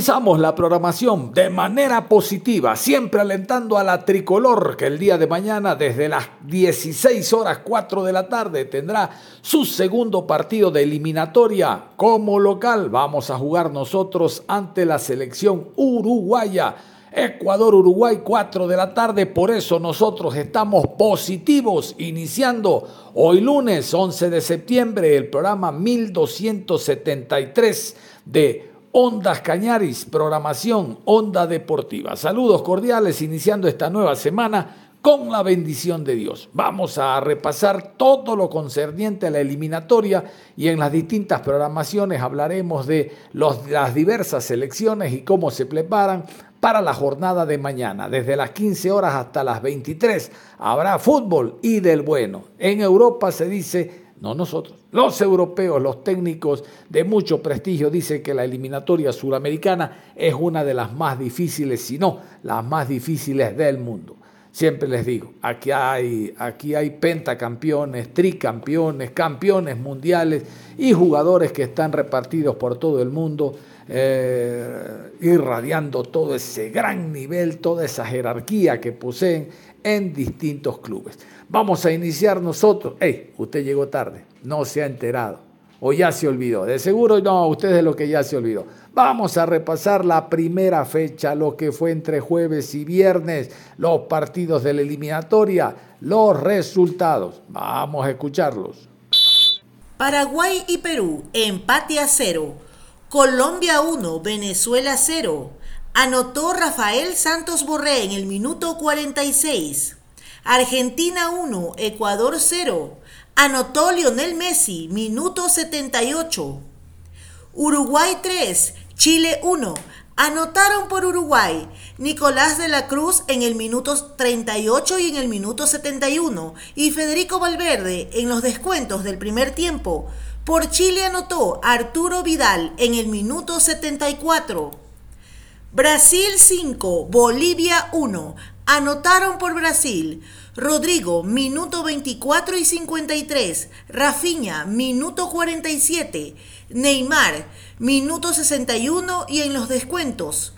Comenzamos la programación de manera positiva, siempre alentando a la tricolor que el día de mañana desde las 16 horas 4 de la tarde tendrá su segundo partido de eliminatoria como local. Vamos a jugar nosotros ante la selección uruguaya. Ecuador-Uruguay 4 de la tarde, por eso nosotros estamos positivos iniciando hoy lunes 11 de septiembre el programa 1273 de Ondas Cañaris, programación Onda Deportiva. Saludos cordiales iniciando esta nueva semana con la bendición de Dios. Vamos a repasar todo lo concerniente a la eliminatoria y en las distintas programaciones hablaremos de las diversas selecciones y cómo se preparan para la jornada de mañana. Desde las 15 horas hasta las 23 habrá fútbol y del bueno. En Europa se dice no nosotros. Los europeos, los técnicos de mucho prestigio dicen que la eliminatoria suramericana es una de las más difíciles, si no las más difíciles del mundo. Siempre les digo, aquí hay, aquí hay pentacampeones, tricampeones, campeones mundiales y jugadores que están repartidos por todo el mundo, eh, irradiando todo ese gran nivel, toda esa jerarquía que poseen en distintos clubes. Vamos a iniciar nosotros. Hey, usted llegó tarde, no se ha enterado o ya se olvidó. De seguro no, usted es lo que ya se olvidó. Vamos a repasar la primera fecha, lo que fue entre jueves y viernes, los partidos de la eliminatoria, los resultados. Vamos a escucharlos. Paraguay y Perú, empate a cero. Colombia 1, Venezuela 0. Anotó Rafael Santos Borré en el minuto 46. Argentina 1, Ecuador 0. Anotó Lionel Messi, minuto 78. Uruguay 3, Chile 1. Anotaron por Uruguay Nicolás de la Cruz en el minuto 38 y en el minuto 71 y Federico Valverde en los descuentos del primer tiempo. Por Chile anotó Arturo Vidal en el minuto 74. Brasil 5, Bolivia 1. Anotaron por Brasil Rodrigo, minuto 24 y 53. Rafiña, minuto 47. Neymar, minuto 61 y en los descuentos.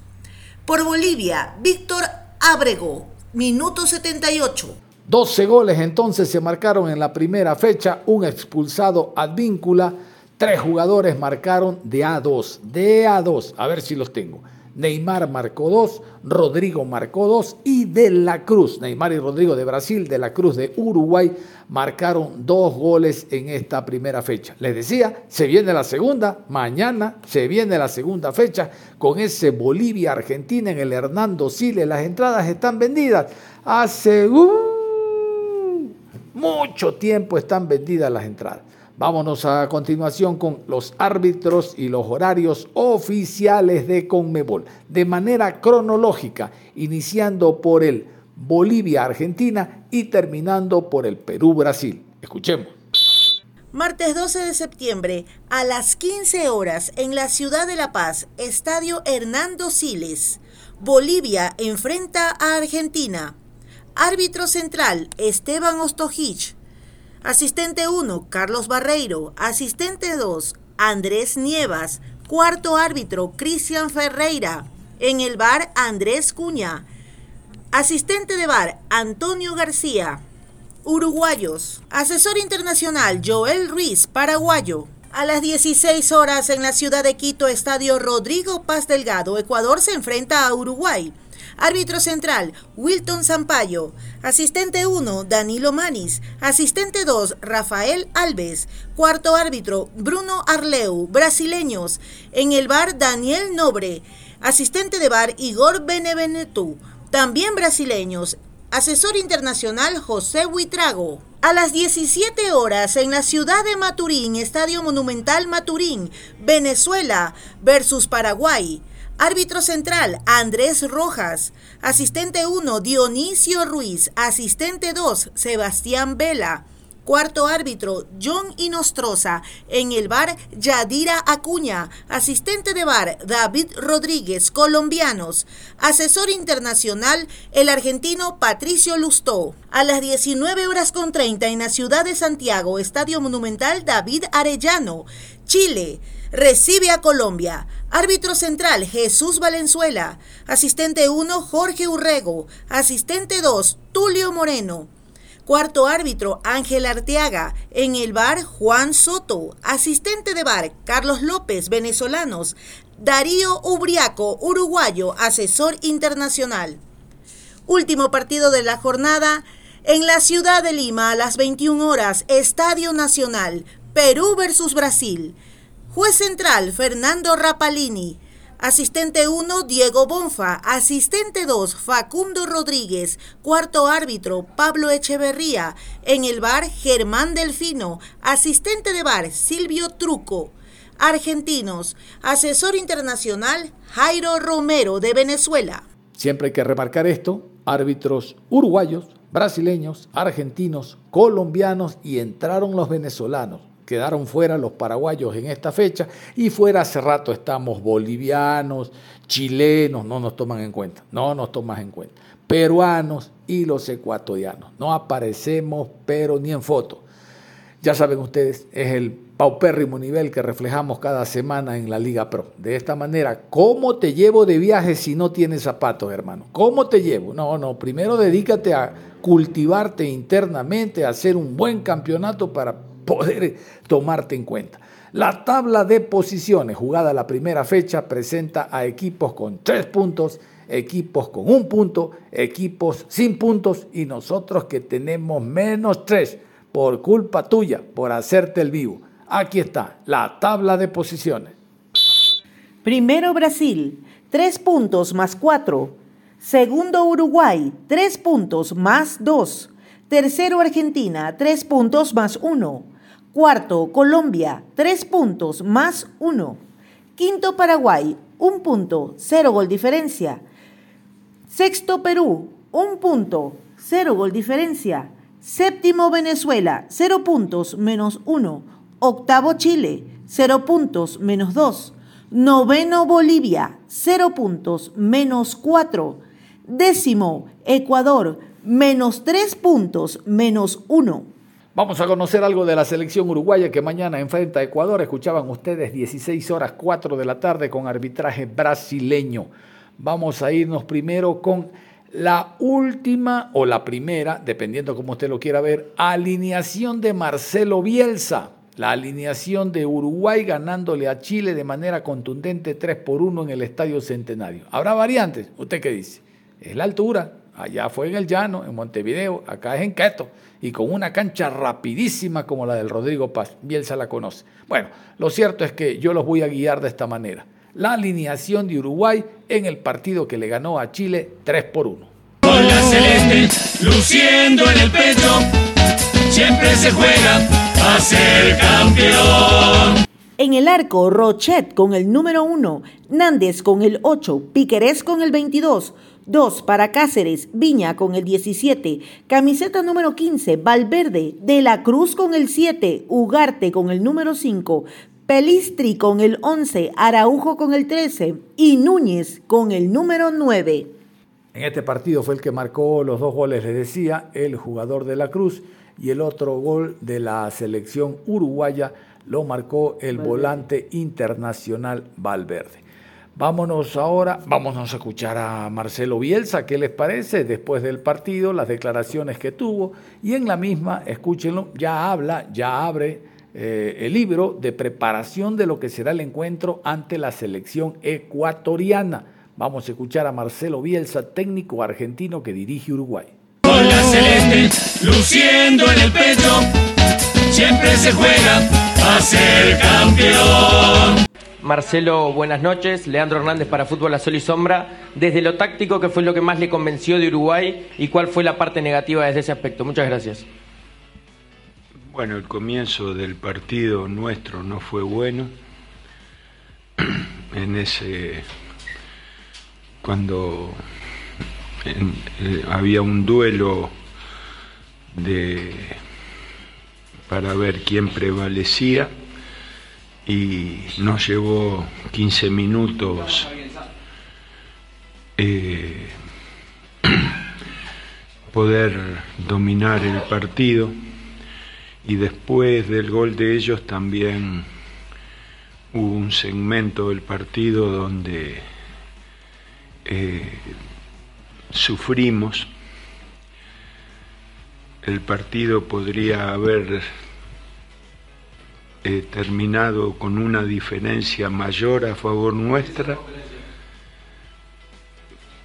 Por Bolivia, Víctor Abrego, minuto 78. 12 goles entonces se marcaron en la primera fecha, un expulsado advíncula, tres jugadores marcaron de A2, de A2, a ver si los tengo. Neymar marcó dos, Rodrigo marcó dos y De la Cruz, Neymar y Rodrigo de Brasil, De la Cruz de Uruguay marcaron dos goles en esta primera fecha. Les decía, se viene la segunda, mañana se viene la segunda fecha con ese Bolivia-Argentina en el Hernando Siles. Las entradas están vendidas. Hace uh, mucho tiempo están vendidas las entradas. Vámonos a continuación con los árbitros y los horarios oficiales de Conmebol, de manera cronológica, iniciando por el Bolivia-Argentina y terminando por el Perú-Brasil. Escuchemos. Martes 12 de septiembre a las 15 horas en la ciudad de La Paz, Estadio Hernando Siles. Bolivia enfrenta a Argentina. Árbitro central Esteban Ostojich. Asistente 1, Carlos Barreiro. Asistente 2, Andrés Nievas. Cuarto árbitro, Cristian Ferreira. En el bar, Andrés Cuña. Asistente de bar, Antonio García. Uruguayos. Asesor internacional, Joel Ruiz, paraguayo. A las 16 horas en la ciudad de Quito, Estadio Rodrigo Paz Delgado, Ecuador se enfrenta a Uruguay. Árbitro central, Wilton Zampayo. Asistente 1, Danilo Manis. Asistente 2, Rafael Alves. Cuarto árbitro, Bruno Arleu. Brasileños. En el bar, Daniel Nobre. Asistente de bar, Igor Benevenetú. También brasileños. Asesor internacional, José Huitrago. A las 17 horas en la ciudad de Maturín, Estadio Monumental Maturín, Venezuela versus Paraguay. Árbitro central, Andrés Rojas. Asistente 1, Dionisio Ruiz. Asistente 2, Sebastián Vela. Cuarto árbitro, John Inostroza. En el bar, Yadira Acuña. Asistente de bar, David Rodríguez, colombianos. Asesor internacional, el argentino Patricio Lustó. A las 19 horas con 30 en la ciudad de Santiago, Estadio Monumental David Arellano. Chile recibe a Colombia. Árbitro central, Jesús Valenzuela. Asistente 1, Jorge Urrego. Asistente 2, Tulio Moreno. Cuarto árbitro, Ángel Arteaga. En el bar, Juan Soto. Asistente de bar, Carlos López, venezolanos. Darío Ubriaco, uruguayo, asesor internacional. Último partido de la jornada. En la ciudad de Lima, a las 21 horas, Estadio Nacional, Perú versus Brasil. Juez central, Fernando Rapalini. Asistente 1, Diego Bonfa. Asistente 2, Facundo Rodríguez. Cuarto árbitro, Pablo Echeverría. En el bar, Germán Delfino. Asistente de bar, Silvio Truco. Argentinos. Asesor internacional, Jairo Romero de Venezuela. Siempre hay que remarcar esto. Árbitros uruguayos, brasileños, argentinos, colombianos y entraron los venezolanos quedaron fuera los paraguayos en esta fecha y fuera hace rato estamos bolivianos, chilenos, no nos toman en cuenta, no nos toman en cuenta, peruanos y los ecuatorianos. No aparecemos, pero ni en foto. Ya saben ustedes, es el paupérrimo nivel que reflejamos cada semana en la Liga Pro. De esta manera, ¿cómo te llevo de viaje si no tienes zapatos, hermano? ¿Cómo te llevo? No, no, primero dedícate a cultivarte internamente, a hacer un buen campeonato para poder tomarte en cuenta. La tabla de posiciones jugada la primera fecha presenta a equipos con tres puntos, equipos con un punto, equipos sin puntos y nosotros que tenemos menos tres por culpa tuya, por hacerte el vivo. Aquí está la tabla de posiciones. Primero Brasil, tres puntos más cuatro. Segundo Uruguay, tres puntos más dos. Tercero Argentina, tres puntos más uno. Cuarto, Colombia, tres puntos más uno. Quinto, Paraguay, un punto, cero gol diferencia. Sexto, Perú, un punto, cero gol diferencia. Séptimo, Venezuela, cero puntos menos uno. Octavo, Chile, cero puntos menos dos. Noveno, Bolivia, cero puntos menos cuatro. Décimo, Ecuador, menos tres puntos menos uno. Vamos a conocer algo de la selección uruguaya que mañana enfrenta a Ecuador. Escuchaban ustedes 16 horas 4 de la tarde con arbitraje brasileño. Vamos a irnos primero con la última o la primera, dependiendo como usted lo quiera ver, alineación de Marcelo Bielsa. La alineación de Uruguay ganándole a Chile de manera contundente 3 por 1 en el Estadio Centenario. ¿Habrá variantes? ¿Usted qué dice? Es la altura. Allá fue en el llano, en Montevideo, acá es en Queto y con una cancha rapidísima como la del Rodrigo Paz. Bielsa la conoce. Bueno, lo cierto es que yo los voy a guiar de esta manera. La alineación de Uruguay en el partido que le ganó a Chile 3 por 1. Con la celeste luciendo en el pecho, siempre se juega a ser campeón. En el arco, Rochet con el número 1, Nández con el 8, Piquerés con el 22, 2 para Cáceres, Viña con el 17, camiseta número 15, Valverde, De la Cruz con el 7, Ugarte con el número 5, Pelistri con el 11, Araujo con el 13 y Núñez con el número 9. En este partido fue el que marcó los dos goles, les decía, el jugador de la Cruz y el otro gol de la selección uruguaya lo marcó el volante internacional Valverde. Vámonos ahora, vámonos a escuchar a Marcelo Bielsa, ¿qué les parece? Después del partido, las declaraciones que tuvo, y en la misma, escúchenlo, ya habla, ya abre eh, el libro de preparación de lo que será el encuentro ante la selección ecuatoriana. Vamos a escuchar a Marcelo Bielsa, técnico argentino que dirige Uruguay. Con celeste luciendo en el pecho, siempre se juega a ser campeón. Marcelo, buenas noches. Leandro Hernández para Fútbol a Sol y Sombra. Desde lo táctico, ¿qué fue lo que más le convenció de Uruguay y cuál fue la parte negativa desde ese aspecto? Muchas gracias. Bueno, el comienzo del partido nuestro no fue bueno. En ese. cuando en, eh, había un duelo de para ver quién prevalecía y nos llevó 15 minutos eh, poder dominar el partido y después del gol de ellos también hubo un segmento del partido donde eh, sufrimos. El partido podría haber eh, terminado con una diferencia mayor a favor nuestra,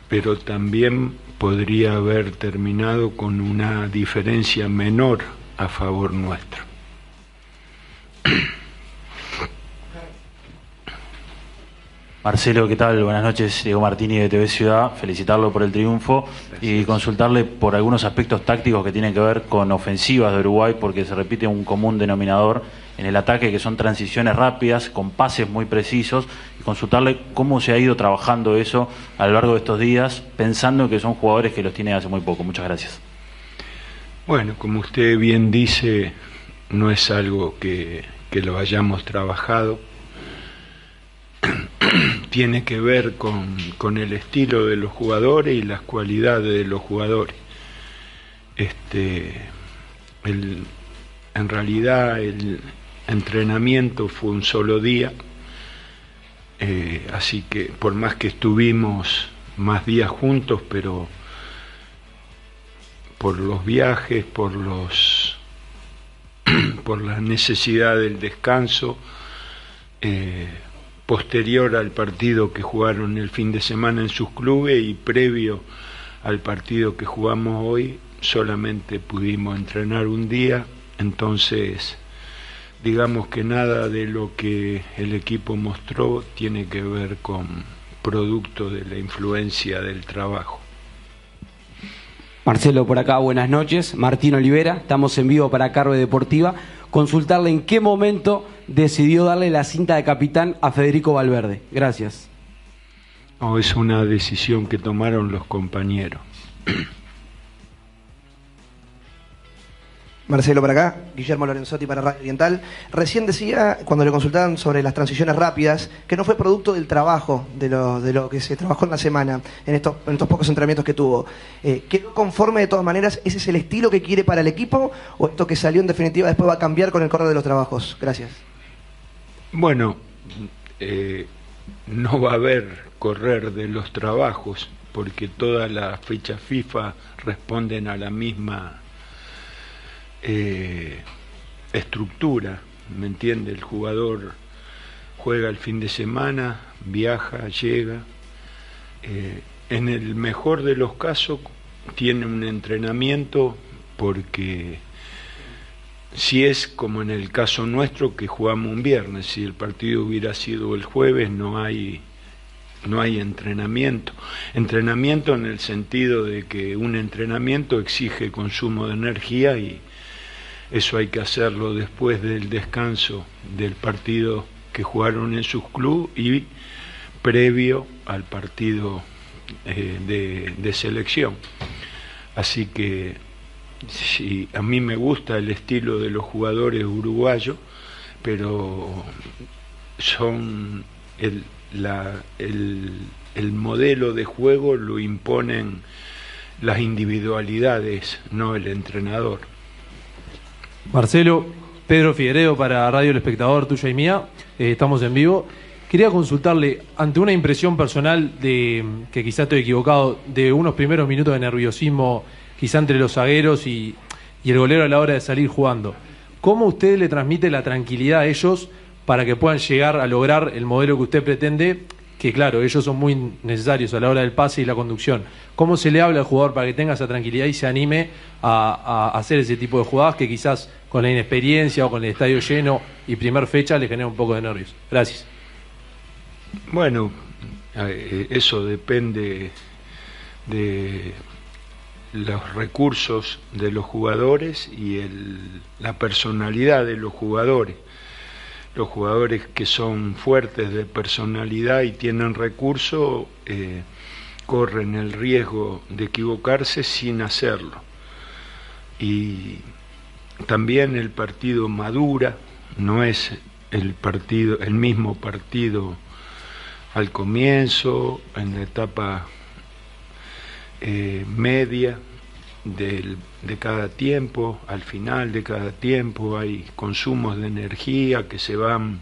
pero también podría haber terminado con una diferencia menor a favor nuestro. Marcelo, ¿qué tal? Buenas noches. Diego Martini de TV Ciudad. Felicitarlo por el triunfo y consultarle por algunos aspectos tácticos que tienen que ver con ofensivas de Uruguay, porque se repite un común denominador en el ataque, que son transiciones rápidas, con pases muy precisos, y consultarle cómo se ha ido trabajando eso a lo largo de estos días, pensando que son jugadores que los tiene hace muy poco. Muchas gracias. Bueno, como usted bien dice, no es algo que, lo hayamos trabajado tiene que ver con, el estilo de los jugadores y las cualidades de los jugadores. Este, en realidad el entrenamiento fue un solo día, eh, así que por más que estuvimos más días juntos, pero por los viajes, por los por la necesidad del descanso, eh, posterior al partido que jugaron el fin de semana en sus clubes y previo al partido que jugamos hoy, solamente pudimos entrenar un día, entonces digamos que nada de lo que el equipo mostró tiene que ver con producto de la influencia del trabajo. Marcelo, por acá, buenas noches. Martín Olivera, estamos en vivo para Carve Deportiva. Consultarle en qué momento decidió darle la cinta de capitán a Federico Valverde. Gracias. Oh, es una decisión que tomaron los compañeros. Marcelo para acá, Guillermo Lorenzotti para Radio Oriental. Recién decía, cuando le consultaban sobre las transiciones rápidas, que no fue producto del trabajo, de lo, de lo que se trabajó en la semana, en estos, en estos pocos entrenamientos que tuvo. Eh, ¿Quedó conforme de todas maneras? ¿Ese es el estilo que quiere para el equipo? ¿O esto que salió en definitiva después va a cambiar con el correr de los trabajos? Gracias. Bueno, eh, no va a haber correr de los trabajos, porque todas las fechas FIFA responden a la misma eh, estructura, ¿me entiende? El jugador juega el fin de semana, viaja, llega. Eh, en el mejor de los casos tiene un entrenamiento porque si es como en el caso nuestro que jugamos un viernes, si el partido hubiera sido el jueves no hay no hay entrenamiento. Entrenamiento en el sentido de que un entrenamiento exige consumo de energía y, eso hay que hacerlo después del descanso del partido que jugaron en sus clubes y previo al partido eh, de, selección. Así que a mí me gusta el estilo de los jugadores uruguayos, pero son el, el modelo de juego lo imponen las individualidades, no el entrenador. Marcelo, Pedro Figueredo para Radio El Espectador, tuya y mía. Eh, estamos en vivo. Quería consultarle, ante una impresión personal de, que quizá estoy equivocado, de unos primeros minutos de nerviosismo, quizá entre los zagueros y, y el golero a la hora de salir jugando, ¿cómo usted le transmite la tranquilidad a ellos para que puedan llegar a lograr el modelo que usted pretende que claro, ellos son muy necesarios a la hora del pase y la conducción. ¿Cómo se le habla al jugador para que tenga esa tranquilidad y se anime a, hacer ese tipo de jugadas que quizás con la inexperiencia o con el estadio lleno y primer fecha le genera un poco de nervios? Gracias. Bueno, eh, eso depende de los recursos de los jugadores y la personalidad de los jugadores los jugadores que son fuertes de personalidad y tienen recursos eh, corren el riesgo de equivocarse sin hacerlo. Y también el partido madura, no es el partido, el mismo partido al comienzo, en la etapa eh, media, de cada tiempo, al final de cada tiempo hay consumos de energía que se van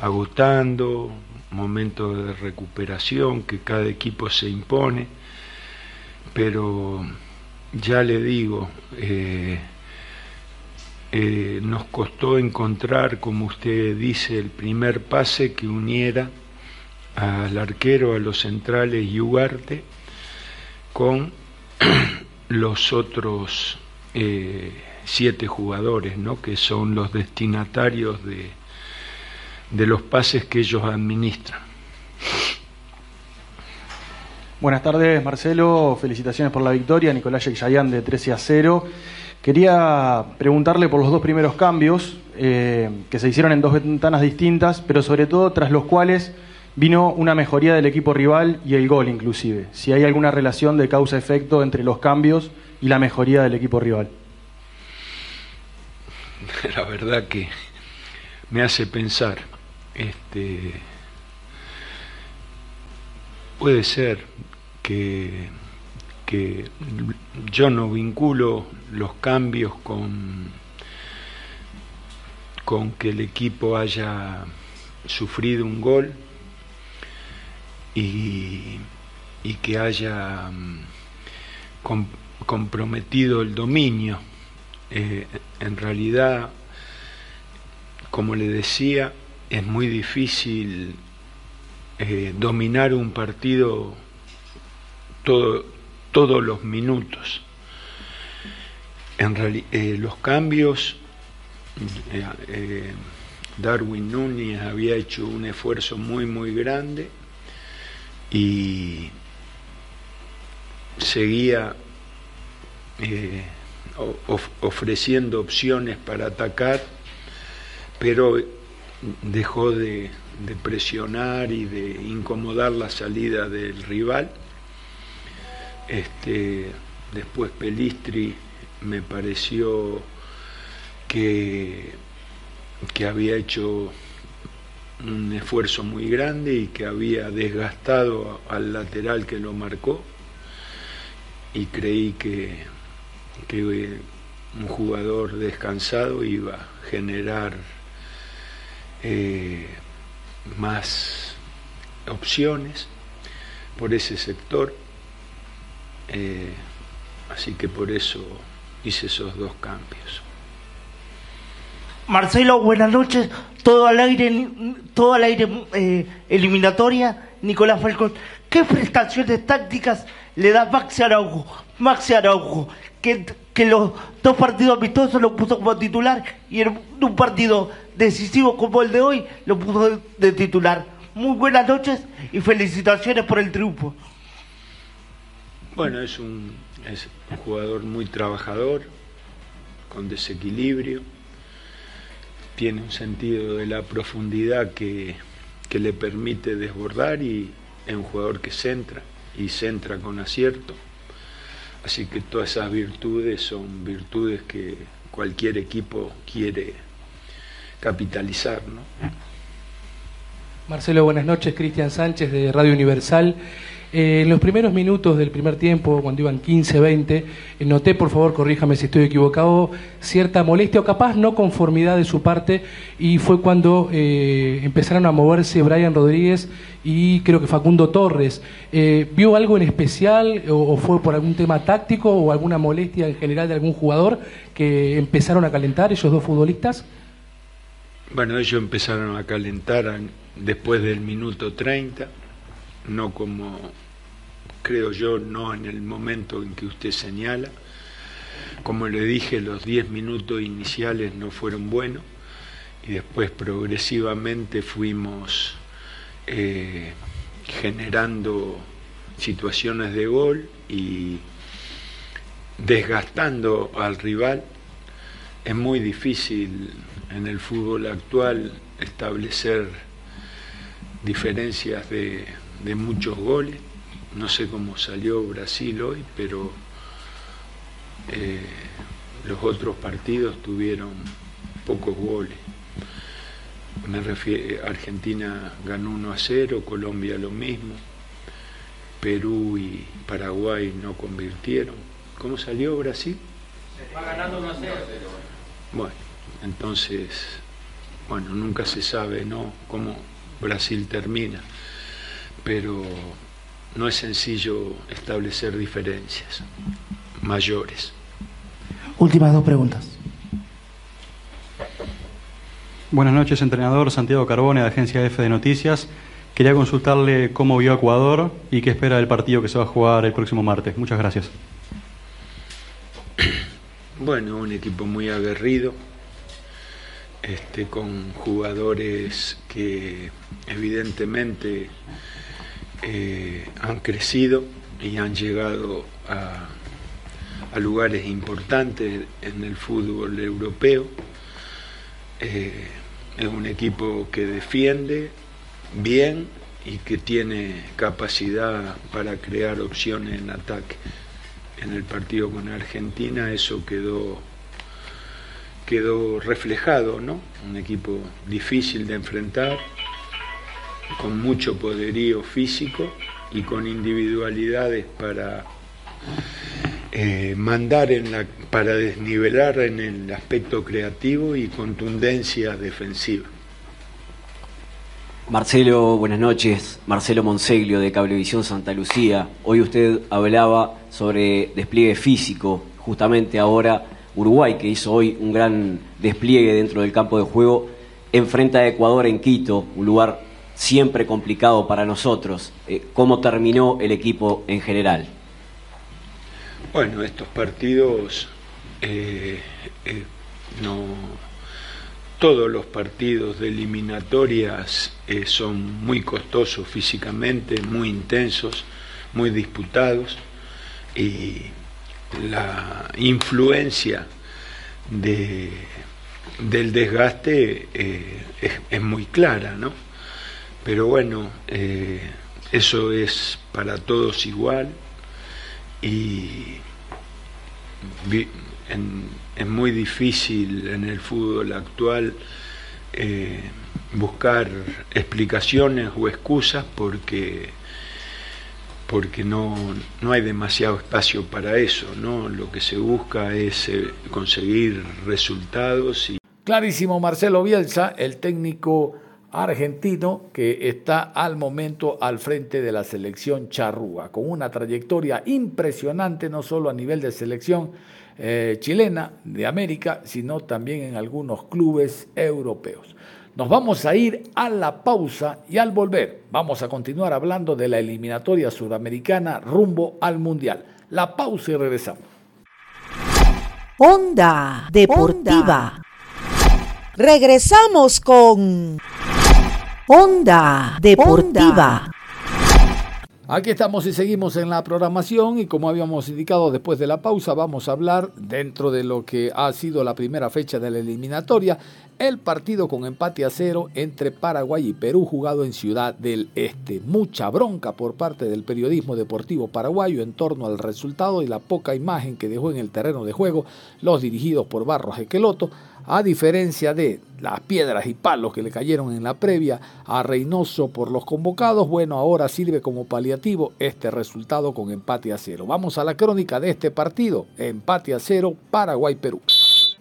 agotando, momentos de recuperación que cada equipo se impone, pero ya le digo, eh, eh, nos costó encontrar, como usted dice, el primer pase que uniera al arquero, a los centrales y Ugarte con los otros eh, siete jugadores, ¿no? que son los destinatarios de, de los pases que ellos administran. Buenas tardes, Marcelo. Felicitaciones por la victoria. Nicolás Yexayán de 13 a 0. Quería preguntarle por los dos primeros cambios eh, que se hicieron en dos ventanas distintas, pero sobre todo tras los cuales vino una mejoría del equipo rival y el gol inclusive. Si hay alguna relación de causa-efecto entre los cambios y la mejoría del equipo rival. La verdad que me hace pensar. Este, puede ser que, que yo no vinculo los cambios con, con que el equipo haya sufrido un gol y, que haya mm, com- comprometido el dominio. Eh, en realidad, como le decía, es muy difícil eh, dominar un partido todo- todos los minutos. En eh, los cambios, Darwin Núñez había hecho un esfuerzo muy, muy grande y seguía eh, ofreciendo opciones para atacar, pero dejó de, de presionar y de incomodar la salida del rival. Este, después Pelistri me pareció que, que había hecho un esfuerzo muy grande y que había desgastado al lateral que lo marcó. Y creí que, que eh, un jugador descansado iba a generar eh, más opciones por ese sector. Eh, así que por eso hice esos dos cambios Marcelo, buenas noches. Todo al aire, todo al aire eh, eliminatoria. Nicolás Falcón. ¿Qué prestaciones tácticas le da Maxi Araujo? Maxi Araujo, que, que los dos partidos amistosos lo puso como titular y en un partido decisivo como el de hoy lo puso de titular. Muy buenas noches y felicitaciones por el triunfo. Bueno, es un, es un jugador muy trabajador, con desequilibrio, tiene un sentido de la profundidad que, que le permite desbordar y es un jugador que centra y centra con acierto. Así que todas esas virtudes son virtudes que cualquier equipo quiere capitalizar, ¿no? Marcelo, buenas noches. Cristian Sánchez de Radio Universal. Eh, en los primeros minutos del primer tiempo, cuando iban 15-20, eh, noté, por favor, corríjame si estoy equivocado, cierta molestia o capaz no conformidad de su parte y fue cuando eh, empezaron a moverse Brian Rodríguez y creo que Facundo Torres. ¿Vio algo en especial o, fue por algún tema táctico o alguna molestia en general de algún jugador que empezaron a calentar ellos dos futbolistas? Bueno, ellos empezaron a calentar después del minuto 30, no como, creo yo, no en el momento en que usted señala. Como le dije, los 10 minutos iniciales no fueron buenos y después progresivamente fuimos eh, generando situaciones de gol y desgastando al rival. Es muy difícil en el fútbol actual establecer diferencias de, de muchos goles. No sé cómo salió Brasil hoy, pero eh, los otros partidos tuvieron pocos goles. Me refiero, Argentina ganó 1 a 0, Colombia lo mismo, Perú y Paraguay no convirtieron. ¿Cómo salió Brasil? Va ganando 1 a 0. Bueno, entonces, bueno, nunca se sabe, ¿no? Cómo Brasil termina, pero no es sencillo establecer diferencias mayores. Últimas dos preguntas. Buenas noches, entrenador Santiago Carbone, de Agencia F de Noticias. Quería consultarle cómo vio a Ecuador y qué espera del partido que se va a jugar el próximo martes. Muchas gracias. Bueno, un equipo muy aguerrido, este, con jugadores que evidentemente eh, han crecido y han llegado a, lugares importantes en el fútbol europeo. Eh, es un equipo que defiende bien y que tiene capacidad para crear opciones en ataque. En el partido con Argentina eso quedó quedó reflejado, ¿no? Un equipo difícil de enfrentar, con mucho poderío físico y con individualidades para eh, mandar en la, para desnivelar en el aspecto creativo y contundencia defensiva. Marcelo, buenas noches. Marcelo Monseglio de Cablevisión Santa Lucía. Hoy usted hablaba sobre despliegue físico. Justamente ahora Uruguay, que hizo hoy un gran despliegue dentro del campo de juego, enfrenta a Ecuador en Quito, un lugar siempre complicado para nosotros. Eh, ¿Cómo terminó el equipo en general? Bueno, estos partidos eh, eh, no todos los partidos de eliminatorias son muy costosos físicamente, muy intensos, muy disputados y la influencia de, del desgaste es, muy clara, ¿no? Pero bueno, eh, eso es para todos igual y es muy difícil en el fútbol actual eh, buscar explicaciones o excusas porque porque no, no hay demasiado espacio para eso, ¿no? Lo que se busca es eh, conseguir resultados y Clarísimo Marcelo Bielsa, el técnico argentino que está al momento al frente de la selección charrúa, con una trayectoria impresionante no solo a nivel de selección, eh, chilena de América, sino también en algunos clubes europeos. Nos vamos a ir a la pausa y al volver vamos a continuar hablando de la eliminatoria sudamericana rumbo al Mundial. La pausa y regresamos. Onda Deportiva. Regresamos con Onda Deportiva. Aquí estamos y seguimos en la programación y como habíamos indicado después de la pausa vamos a hablar dentro de lo que ha sido la primera fecha de la eliminatoria, el partido con empate a cero entre Paraguay y Perú jugado en Ciudad del Este. Mucha bronca por parte del periodismo deportivo paraguayo en torno al resultado y la poca imagen que dejó en el terreno de juego los dirigidos por Barros Equeloto a diferencia de las piedras y palos que le cayeron en la previa a Reynoso por los convocados, bueno, ahora sirve como paliativo este resultado con empate a cero. Vamos a la crónica de este partido, empate a cero Paraguay-Perú.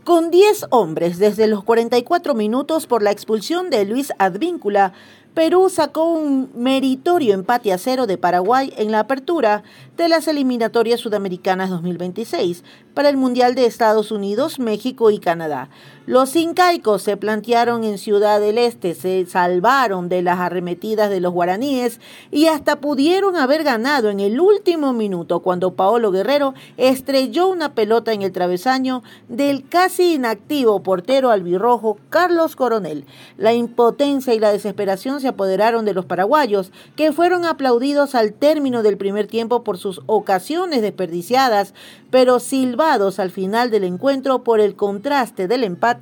Con 10 hombres desde los 44 minutos por la expulsión de Luis Advíncula, Perú sacó un meritorio empate a cero de Paraguay en la apertura de las eliminatorias sudamericanas 2026 para el Mundial de Estados Unidos, México y Canadá. Los incaicos se plantearon en Ciudad del Este, se salvaron de las arremetidas de los guaraníes y hasta pudieron haber ganado en el último minuto cuando Paolo Guerrero estrelló una pelota en el travesaño del casi inactivo portero albirrojo Carlos Coronel. La impotencia y la desesperación se apoderaron de los paraguayos, que fueron aplaudidos al término del primer tiempo por sus ocasiones desperdiciadas, pero silbados al final del encuentro por el contraste del empate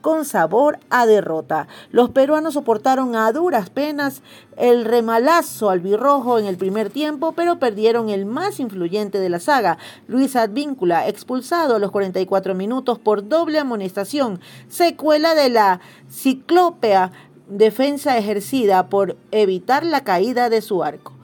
con sabor a derrota. Los peruanos soportaron a duras penas el remalazo albirrojo en el primer tiempo, pero perdieron el más influyente de la saga, Luis Advíncula, expulsado a los 44 minutos por doble amonestación, secuela de la ciclópea defensa ejercida por evitar la caída de su arco.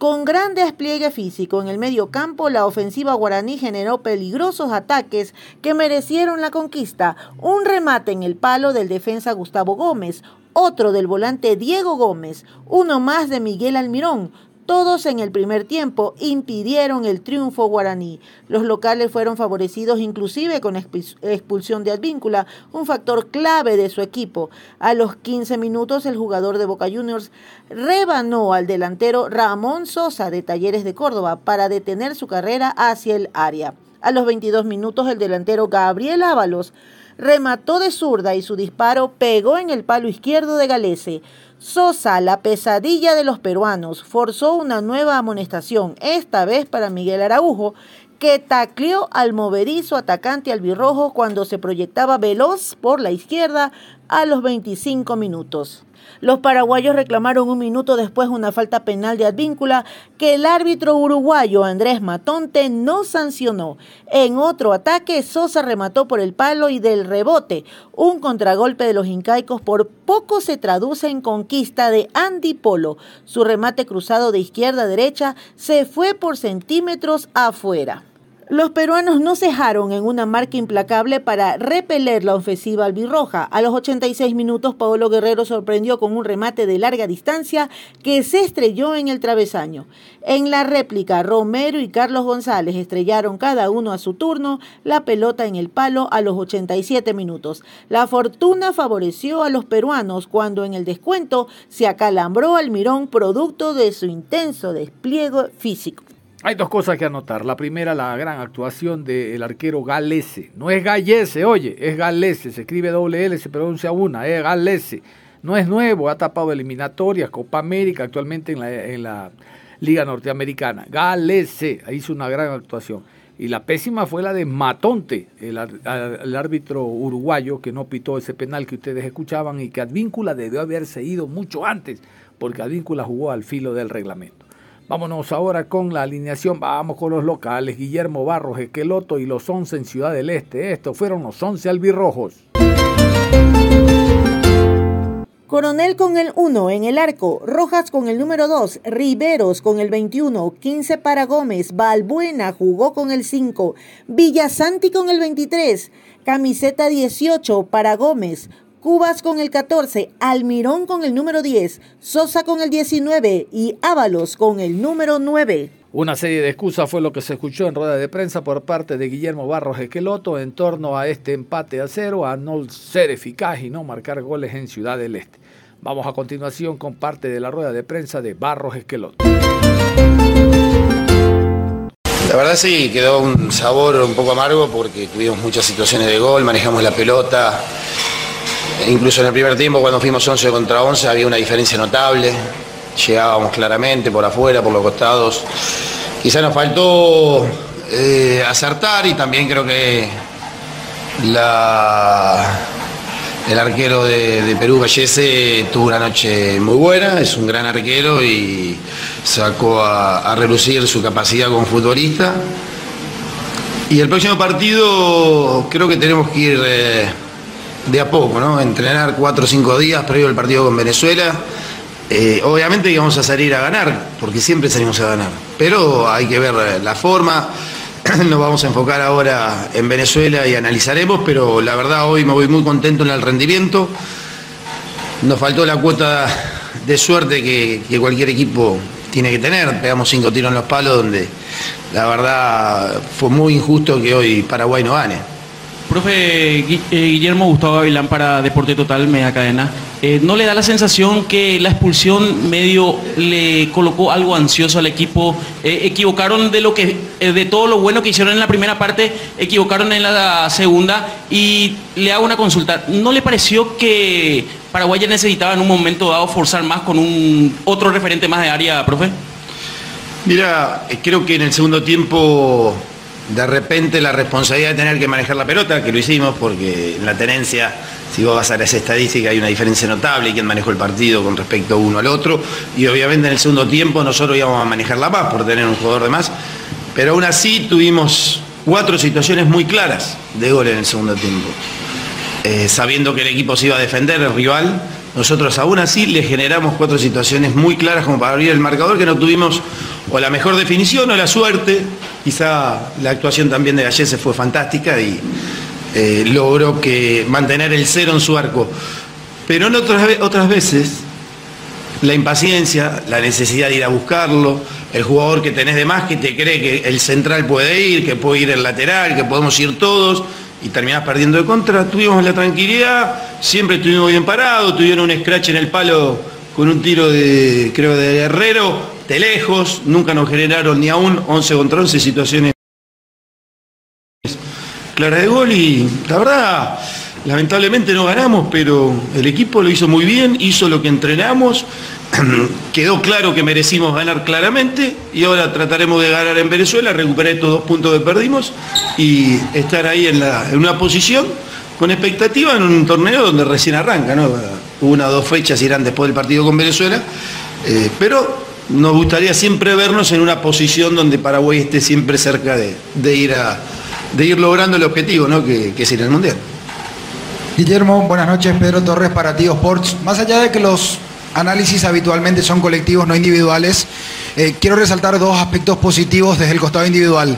Con gran despliegue físico en el medio campo, la ofensiva guaraní generó peligrosos ataques que merecieron la conquista. Un remate en el palo del defensa Gustavo Gómez, otro del volante Diego Gómez, uno más de Miguel Almirón, todos en el primer tiempo impidieron el triunfo guaraní. Los locales fueron favorecidos inclusive con expulsión de Advíncula, un factor clave de su equipo. A los 15 minutos el jugador de Boca Juniors rebanó al delantero Ramón Sosa de Talleres de Córdoba para detener su carrera hacia el área. A los 22 minutos el delantero Gabriel Ábalos remató de zurda y su disparo pegó en el palo izquierdo de Galese. Sosa, la pesadilla de los peruanos, forzó una nueva amonestación, esta vez para Miguel Araujo, que tacleó al moverizo atacante albirrojo cuando se proyectaba veloz por la izquierda a los 25 minutos. Los paraguayos reclamaron un minuto después una falta penal de Advíncula que el árbitro uruguayo Andrés Matonte no sancionó. En otro ataque, Sosa remató por el palo y del rebote. Un contragolpe de los incaicos por poco se traduce en conquista de Andy Polo. Su remate cruzado de izquierda a derecha se fue por centímetros afuera. Los peruanos no cejaron en una marca implacable para repeler la ofensiva albirroja. A los 86 minutos, Paolo Guerrero sorprendió con un remate de larga distancia que se estrelló en el travesaño. En la réplica, Romero y Carlos González estrellaron cada uno a su turno la pelota en el palo a los 87 minutos. La fortuna favoreció a los peruanos cuando en el descuento se acalambró Almirón producto de su intenso despliegue físico. Hay dos cosas que anotar. La primera, la gran actuación del arquero Galese. No es Gallese, oye, es Galese. Se escribe doble L, se pronuncia una, es Galese. No es nuevo, ha tapado eliminatorias, Copa América, actualmente en la, en la Liga Norteamericana. Galese, hizo una gran actuación. Y la pésima fue la de Matonte, el, el, árbitro uruguayo que no pitó ese penal que ustedes escuchaban y que Advíncula debió haberse ido mucho antes, porque Advíncula jugó al filo del reglamento. Vámonos ahora con la alineación. Vamos con los locales. Guillermo Barros, Esqueloto y los 11 en Ciudad del Este. Estos fueron los 11 albirrojos. Coronel con el 1 en el arco, Rojas con el número 2, Riveros con el 21, 15 para Gómez, Balbuena jugó con el 5, Villasanti con el 23, camiseta 18 para Gómez, Cubas con el 14, Almirón con el número 10, Sosa con el 19 y Ábalos con el número 9. Una serie de excusas fue lo que se escuchó en rueda de prensa por parte de Guillermo Barros Esqueloto en torno a este empate a cero, a no ser eficaz y no marcar goles en Ciudad del Este. Vamos a continuación con parte de la rueda de prensa de Barros Esqueloto. La verdad sí, quedó un sabor un poco amargo porque tuvimos muchas situaciones de gol, manejamos la pelota, Incluso en el primer tiempo, cuando fuimos 11 contra 11, había una diferencia notable. Llegábamos claramente por afuera, por los costados. Quizá nos faltó eh, acertar y también creo que el arquero de, Perú, Vallese, tuvo una noche muy buena, es un gran arquero y sacó a, relucir su capacidad como futbolista. Y el próximo partido creo que tenemos que ir... Eh, de a poco, ¿no? Entrenar cuatro o cinco días previo al partido con Venezuela. Eh, obviamente vamos a salir a ganar, porque siempre salimos a ganar. Pero hay que ver la forma. Nos vamos a enfocar ahora en Venezuela y analizaremos, pero la verdad hoy me voy muy contento en el rendimiento. Nos faltó la cuota de suerte que, que cualquier equipo tiene que tener. Pegamos cinco tiros en los palos donde la verdad fue muy injusto que hoy Paraguay no gane. Profe eh, Guillermo Gustavo Gavilán para Deporte Total, media cadena. Eh, ¿No le da la sensación que la expulsión medio le colocó algo ansioso al equipo? Eh, equivocaron de lo que, de todo lo bueno que hicieron en la primera parte, equivocaron en la segunda y le hago una consulta. ¿No le pareció que Paraguay necesitaba en un momento dado forzar más con un otro referente más de área, profe? Mira, creo que en el segundo tiempo de repente la responsabilidad de tener que manejar la pelota, que lo hicimos porque en la tenencia, si vos vas a esa estadística, hay una diferencia notable, quién manejó el partido con respecto uno al otro, y obviamente en el segundo tiempo nosotros íbamos a manejar la paz por tener un jugador de más, pero aún así tuvimos cuatro situaciones muy claras de gol en el segundo tiempo. Eh, sabiendo que el equipo se iba a defender, el rival, nosotros aún así le generamos cuatro situaciones muy claras como para abrir el marcador que no tuvimos o la mejor definición o la suerte. Quizá la actuación también de Gallese fue fantástica y eh, logró que mantener el cero en su arco. Pero en otras, otras veces la impaciencia, la necesidad de ir a buscarlo, el jugador que tenés de más que te cree que el central puede ir, que puede ir el lateral, que podemos ir todos y terminás perdiendo de contra. Tuvimos la tranquilidad, siempre estuvimos bien parados, tuvieron un scratch en el palo con un tiro de, creo, de Guerrero, de lejos, nunca nos generaron ni aún 11 contra 11 situaciones claras de gol y la verdad, lamentablemente no ganamos, pero el equipo lo hizo muy bien, hizo lo que entrenamos, quedó claro que merecimos ganar claramente y ahora trataremos de ganar en Venezuela, recuperar estos dos puntos que perdimos y estar ahí en, una posición con expectativa en un torneo donde recién arranca, ¿no? una o dos fechas irán después del partido con Venezuela, eh, pero nos gustaría siempre vernos en una posición donde Paraguay esté siempre cerca de, de ir, a, de ir logrando el objetivo, ¿no? que, que es ir al Mundial. Guillermo, buenas noches. Pedro Torres para Tío Sports. Más allá de que los análisis habitualmente son colectivos, no individuales, eh, quiero resaltar dos aspectos positivos desde el costado individual.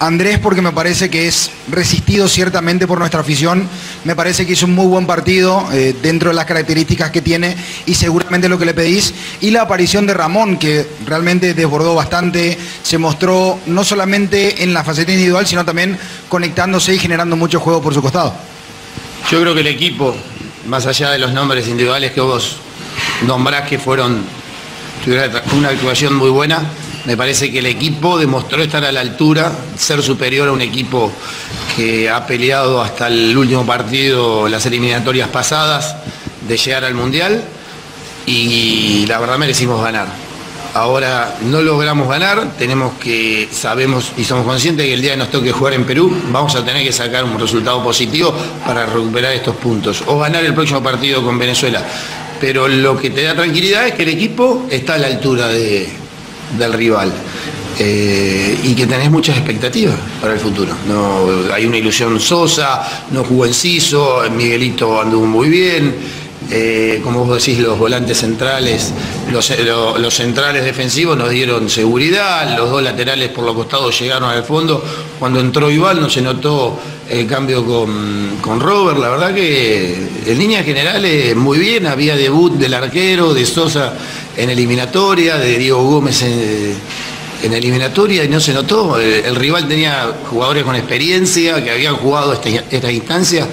Andrés, porque me parece que es resistido ciertamente por nuestra afición, me parece que hizo un muy buen partido eh, dentro de las características que tiene y seguramente lo que le pedís. Y la aparición de Ramón, que realmente desbordó bastante, se mostró no solamente en la faceta individual, sino también conectándose y generando mucho juego por su costado. Yo creo que el equipo, más allá de los nombres individuales que vos nombrás que fueron, una actuación muy buena, me parece que el equipo demostró estar a la altura, ser superior a un equipo que ha peleado hasta el último partido las eliminatorias pasadas de llegar al Mundial y la verdad merecimos ganar. Ahora no logramos ganar, tenemos que, sabemos y somos conscientes que el día que nos toque jugar en Perú vamos a tener que sacar un resultado positivo para recuperar estos puntos o ganar el próximo partido con Venezuela. Pero lo que te da tranquilidad es que el equipo está a la altura de, del rival. Eh, y que tenés muchas expectativas para el futuro. No, hay una ilusión Sosa, no jugó Enciso, Miguelito anduvo muy bien. Eh, como vos decís, los volantes centrales, los, lo- los centrales defensivos nos dieron seguridad, los dos laterales por los costados llegaron al fondo. Cuando entró Iván no se notó el cambio con, con Robert, la verdad que en líneas generales muy bien, había debut del arquero, de Sosa en eliminatoria, de Diego Gómez en, eliminatoria y no se notó. El, el rival tenía jugadores con experiencia que habían jugado esta, esta instancia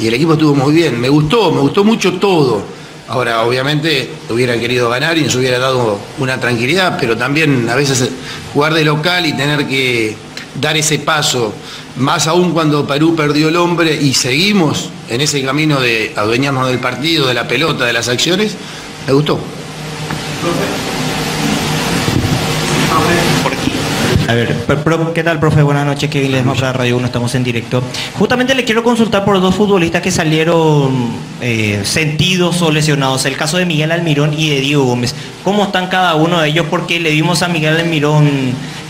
y el equipo estuvo muy bien. Me gustó, me gustó mucho todo. Ahora, obviamente, hubiera querido ganar y nos hubiera dado una tranquilidad, pero también a veces jugar de local y tener que dar ese paso, más aún cuando Perú perdió el hombre y seguimos en ese camino de adueñarnos del partido, de la pelota, de las acciones, me gustó. A ver, ¿qué tal, profe? Buenas noches, Kevin Ledesma para Radio 1, estamos en directo. Justamente le quiero consultar por dos futbolistas que salieron eh, sentidos o lesionados, el caso de Miguel Almirón y de Diego Gómez. ¿Cómo están cada uno de ellos? Porque le vimos a Miguel Almirón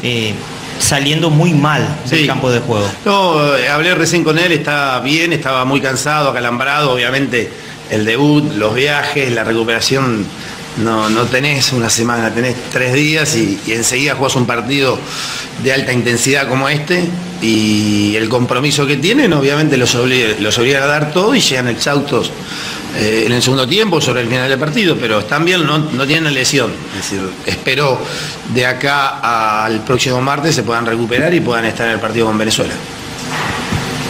eh, saliendo muy mal del campo de juego. No, eh, hablé recién con él, está bien, estaba muy cansado, acalambrado, obviamente el debut, los viajes, la recuperación, no, no tenés una semana, tenés tres días y, y enseguida jugás un partido de alta intensidad como este y el compromiso que tienen obviamente los obliga, los obliga a dar todo y llegan exhaustos eh, en el segundo tiempo sobre el final del partido, pero están bien, no, no tienen lesión. Es decir, espero de acá al próximo martes se puedan recuperar y puedan estar en el partido con Venezuela.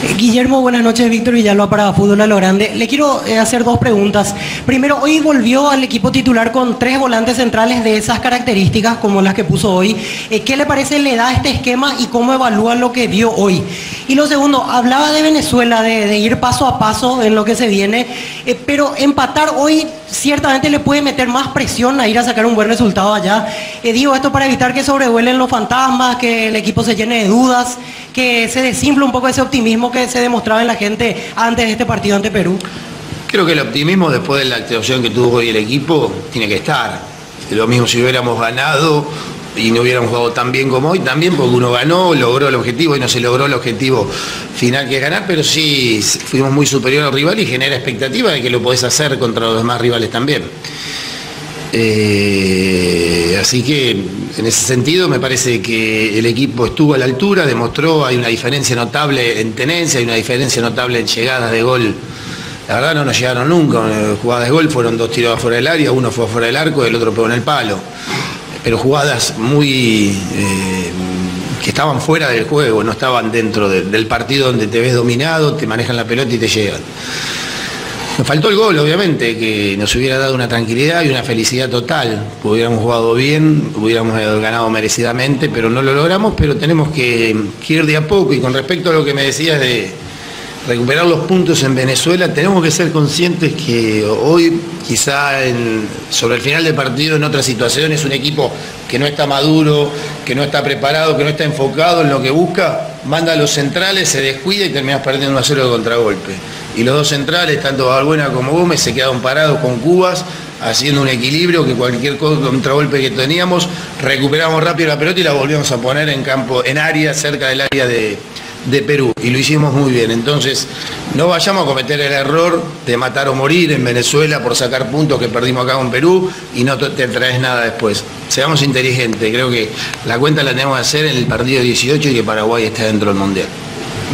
Eh, Guillermo, buenas noches. Víctor Villalba para Fútbol a lo Grande. Le quiero eh, hacer dos preguntas. Primero, hoy volvió al equipo titular con tres volantes centrales de esas características como las que puso hoy. Eh, ¿Qué le parece le da este esquema y cómo evalúa lo que vio hoy? Y lo segundo, hablaba de Venezuela, de, ir paso a paso en lo que se viene, pero empatar hoy ciertamente le puede meter más presión a ir a sacar un buen resultado allá. Eh, digo esto para evitar que sobrevuelen los fantasmas, que el equipo se llene de dudas, que se desinfle un poco ese optimismo que se demostraba en la gente antes de este partido ante Perú. Creo que el optimismo después de la actuación que tuvo hoy el equipo tiene que estar. Lo mismo si hubiéramos ganado y no hubiéramos jugado tan bien como hoy, también porque uno ganó, logró el objetivo y no se logró el objetivo final que es ganar, pero sí fuimos muy superior al rival y genera expectativa de que lo podés hacer contra los demás rivales también. Eh, así que en ese sentido me parece que el equipo estuvo a la altura, demostró, hay una diferencia notable en tenencia, hay una diferencia notable en llegadas de gol. La verdad no nos llegaron nunca, eh, jugadas de gol fueron dos tiros afuera del área, uno fue afuera del arco y el otro pegó en el palo. Pero jugadas muy eh, que estaban fuera del juego, no estaban dentro de- del partido donde te ves dominado, te manejan la pelota y te llegan. Nos faltó el gol, obviamente, que nos hubiera dado una tranquilidad y una felicidad total. Hubiéramos jugado bien, hubiéramos ganado merecidamente, pero no lo logramos, pero tenemos que, que ir de a poco. Y con respecto a lo que me decías de recuperar los puntos en Venezuela, tenemos que ser conscientes que hoy, quizá sobre el final del partido, en otras situaciones, un equipo que no está maduro, que no está preparado, que no está enfocado en lo que busca, manda a los centrales, se descuida y terminas perdiendo un a cero de contragolpe. y los dos centrales, tanto Balbuena como Gómez, se quedaron parados con Cubas, haciendo un equilibrio que cualquier contragolpe que teníamos, recuperamos rápido la pelota y la volvíamos a poner en campo, en área, cerca del área de, de Perú y lo hicimos muy bien. Entonces, no vayamos a cometer el error de matar o morir en Venezuela por sacar puntos que perdimos acá con Perú y no te traes nada después. Seamos inteligentes, creo que la cuenta la tenemos que hacer en el partido 18 y que Paraguay esté dentro del Mundial.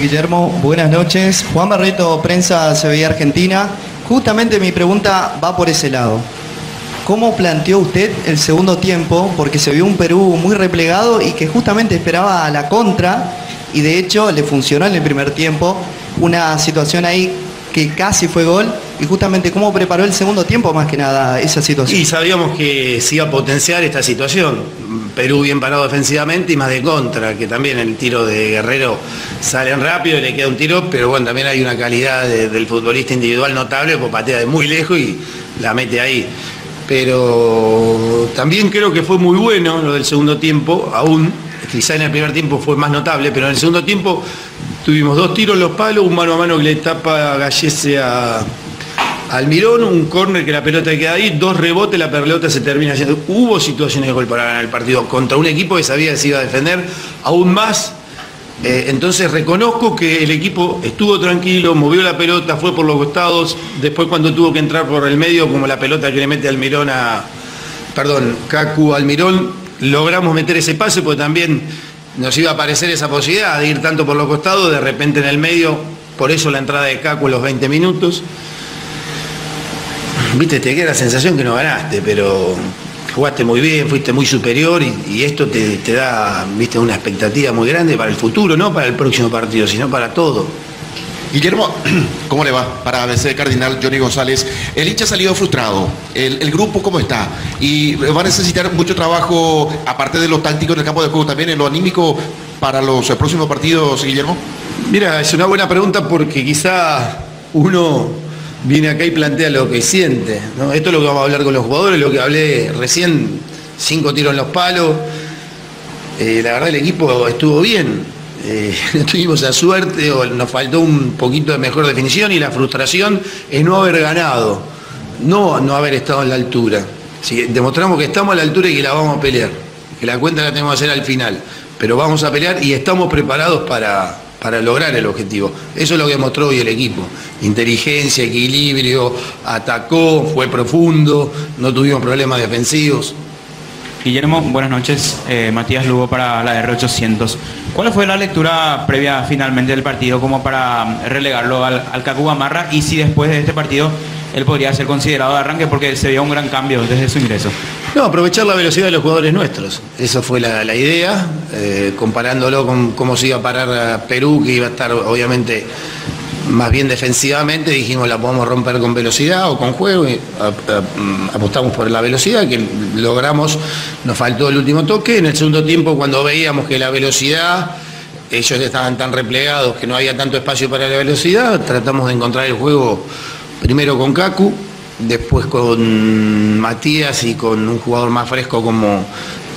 Guillermo, buenas noches. Juan Barreto, Prensa Sevilla Argentina. Justamente mi pregunta va por ese lado. ¿Cómo planteó usted el segundo tiempo? Porque se vio un Perú muy replegado y que justamente esperaba a la contra y de hecho le funcionó en el primer tiempo una situación ahí que casi fue gol y justamente cómo preparó el segundo tiempo más que nada esa situación. Y sabíamos que se iba a potenciar esta situación. Perú bien parado defensivamente y más de contra, que también el tiro de Guerrero salen rápido y le queda un tiro, pero bueno, también hay una calidad del futbolista individual notable, pues patea de muy lejos y la mete ahí. Pero también creo que fue muy bueno lo del segundo tiempo, aún quizá en el primer tiempo fue más notable, pero en el segundo tiempo tuvimos dos tiros en los palos, un mano a mano que le tapa Gallese a Almirón, un córner que la pelota queda ahí, dos rebotes, la pelota se termina haciendo. Hubo situaciones de gol para el partido contra un equipo que sabía que se iba a defender aún más. Eh, entonces reconozco que el equipo estuvo tranquilo, movió la pelota, fue por los costados, después cuando tuvo que entrar por el medio, como la pelota que le mete Almirón a, perdón, Cacu Almirón, logramos meter ese pase porque también nos iba a aparecer esa posibilidad de ir tanto por los costados, de repente en el medio, por eso la entrada de Cacu en los 20 minutos. Viste, te queda la sensación que no ganaste, pero jugaste muy bien, fuiste muy superior y, esto te, te, da viste, una expectativa muy grande para el futuro, no para el próximo partido, sino para todo. Guillermo, ¿cómo le va? Para ABC Cardinal, Johnny González. El hincha ha salido frustrado. El, grupo, ¿cómo está? Y va a necesitar mucho trabajo, aparte de lo táctico en el campo de juego, también en lo anímico para los próximos partidos, Guillermo. Mira, es una buena pregunta porque quizá uno viene acá y plantea lo que siente. Esto es lo que vamos a hablar con los jugadores, lo que hablé recién, cinco tiros en los palos. Eh, la verdad el equipo estuvo bien eh, no tuvimos la suerte o nos faltó un poquito de mejor definición y la frustración es no haber ganado, no no haber estado en la altura. demostramos que estamos a la altura y que la vamos a pelear, que la cuenta la tenemos que hacer al final, pero vamos a pelear y estamos preparados para, para lograr el objetivo. Eso es lo que mostró hoy el equipo. Inteligencia, equilibrio, atacó, fue profundo, no tuvimos problemas defensivos. Guillermo, buenas noches. Eh, Matías Lugo para la R800. ¿Cuál fue la lectura previa finalmente del partido como para relegarlo al, al Cacu y si después de este partido él podría ser considerado de arranque porque se veía un gran cambio desde su ingreso? No, aprovechar la velocidad de los jugadores nuestros. Esa fue la, idea, eh, comparándolo con cómo se iba a parar a Perú, que iba a estar obviamente más bien defensivamente dijimos la podemos romper con velocidad o con juego y mm, apostamos por la velocidad que logramos, nos faltó el último toque, en el segundo tiempo cuando veíamos que la velocidad, ellos estaban tan replegados que no había tanto espacio para la velocidad, tratamos de encontrar el juego primero con Kaku, después con Matías y con un jugador más fresco como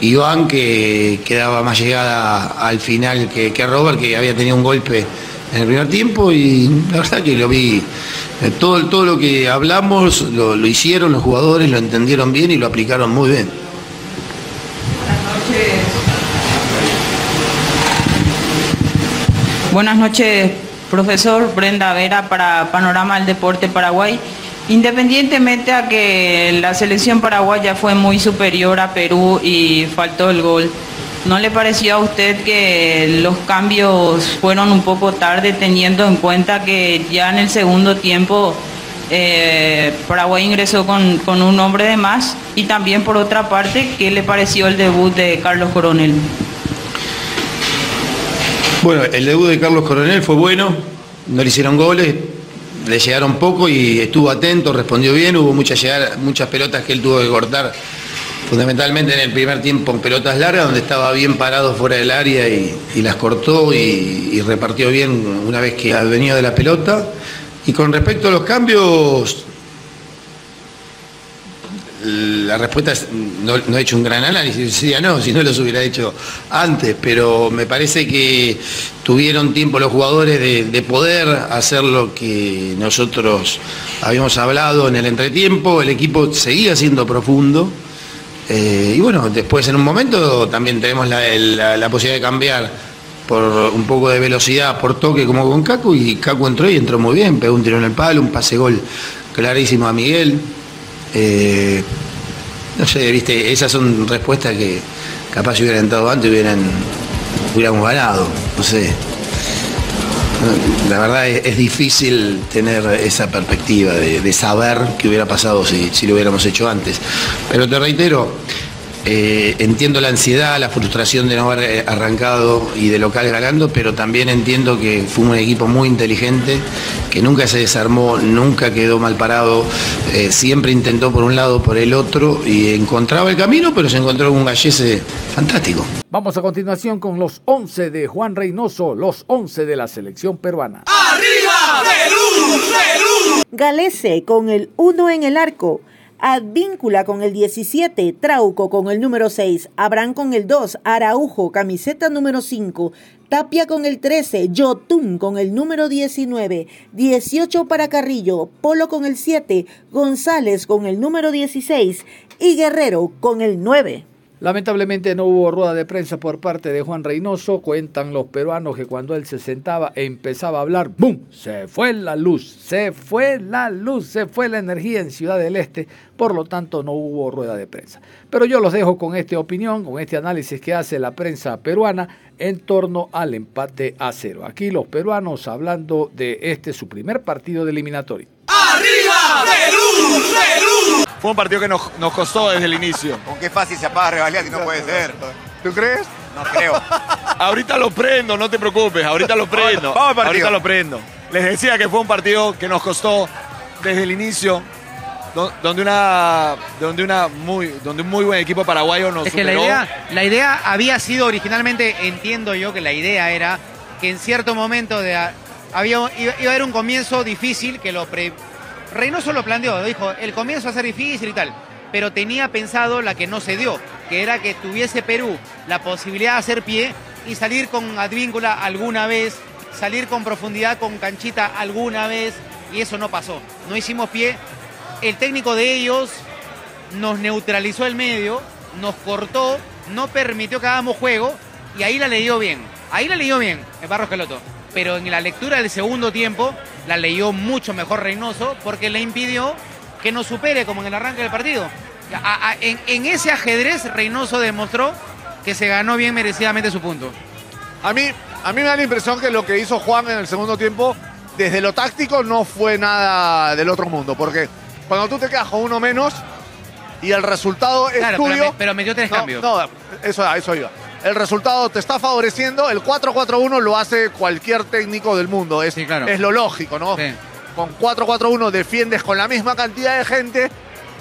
Iván que, quedaba más llegada al final que, que Robert que había tenido un golpe en el primer tiempo y la verdad que lo vi, eh, todo, todo lo que hablamos lo, hicieron los jugadores, lo entendieron bien y lo aplicaron muy bien. Buenas noches, profesor Brenda Vera para Panorama del Deporte Paraguay. Independientemente a que la selección paraguaya fue muy superior a Perú y faltó el gol, ¿No le pareció a usted que los cambios fueron un poco tarde teniendo en cuenta que ya en el segundo tiempo eh, Paraguay ingresó con, con, un hombre de más? Y también por otra parte, ¿qué le pareció el debut de Carlos Coronel? Bueno, el debut de Carlos Coronel fue bueno, no le hicieron goles, le llegaron poco y estuvo atento, respondió bien, hubo muchas, muchas pelotas que él tuvo que cortar fundamentalmente en el primer tiempo en pelotas largas, donde estaba bien parado fuera del área y, las cortó y, repartió bien una vez que venido de la pelota. Y con respecto a los cambios, la respuesta es, no, he hecho un gran análisis, sí, no, si no los hubiera hecho antes, pero me parece que tuvieron tiempo los jugadores de poder hacer lo que nosotros habíamos hablado en el entretiempo, el equipo seguía siendo profundo. Eh, y bueno, después en un momento también tenemos la, la- posibilidad de cambiar por un poco de velocidad, por toque como con Cacu, y Cacu entró y entró muy bien, pegó un tiro en el palo, un pase gol clarísimo a Miguel. Eh, no sé, viste, esas son respuestas que capaz si hubieran entrado antes hubieran, hubiéramos ganado, no sé. La verdad es, difícil tener esa perspectiva de, saber qué hubiera pasado si lo hubiéramos hecho antes. Pero te reitero, eh, entiendo la ansiedad, la frustración de no haber eh, arrancado y de local ganando, pero también entiendo que fue un equipo muy inteligente, que nunca se desarmó, nunca quedó mal parado, eh, siempre intentó por un lado, por el otro y encontraba el camino, pero se encontró con un gallese fantástico. Vamos a continuación con los 11 de Juan Reynoso, los 11 de la selección peruana. Galese con el 1 en el arco. Advíncula con el 17, Trauco con el número 6, Abraham con el 2, Araujo, camiseta número 5, Tapia con el 13, Yotun con el número 19, 18 para Carrillo, Polo con el 7, González con el número 16 y Guerrero con el 9. Lamentablemente no hubo rueda de prensa por parte de Juan Reynoso. Cuentan los peruanos que cuando él se sentaba e empezaba a hablar, ¡boom! Se fue la luz, se fue la luz, se fue la energía en Ciudad del Este. Por lo tanto, no hubo rueda de prensa. Pero yo los dejo con esta opinión, con este análisis que hace la prensa peruana en torno al empate a cero. Aquí los peruanos hablando de este su primer partido de eliminatorio. Fue un partido que nos, nos costó desde el inicio. Con qué fácil se apaga Revalía, no puede ser. ¿Tú crees? No creo. ahorita lo prendo, no te preocupes, ahorita lo prendo. Vamos al partido. ahorita lo prendo. Les decía que fue un partido que nos costó desde el inicio, do- donde una, donde una muy, donde un muy buen equipo paraguayo nos Es que la superó. idea, la idea había sido originalmente, entiendo yo que la idea era que en cierto momento de, había, iba, iba a haber un comienzo difícil que lo pre... Reynoso lo planteó, dijo, el comienzo va a ser difícil y tal, pero tenía pensado la que no se dio, que era que tuviese Perú la posibilidad de hacer pie y salir con Advíncula alguna vez, salir con profundidad con Canchita alguna vez, y eso no pasó. No hicimos pie. El técnico de ellos nos neutralizó el medio, nos cortó, no permitió que hagamos juego y ahí la leyó bien. Ahí la leyó bien el Barros Keloto. Pero en la lectura del segundo tiempo la leyó mucho mejor Reynoso porque le impidió que nos supere como en el arranque del partido. A- a- en, en ese ajedrez Reynoso demostró que se ganó bien merecidamente su punto. A mí, a mí me da la impresión que lo que hizo Juan en el segundo tiempo, desde lo táctico, no fue nada del otro mundo. Porque cuando tú te quedas con uno menos y el resultado es Claro, pero tuyo. me- pero metió tres No, cambios. No, eso, eso iba. El resultado te está favoreciendo. El 4-4-1 lo hace cualquier técnico del mundo. Es, es lo lógico, ¿no? Con 4-4-1 defiendes con la misma cantidad de gente.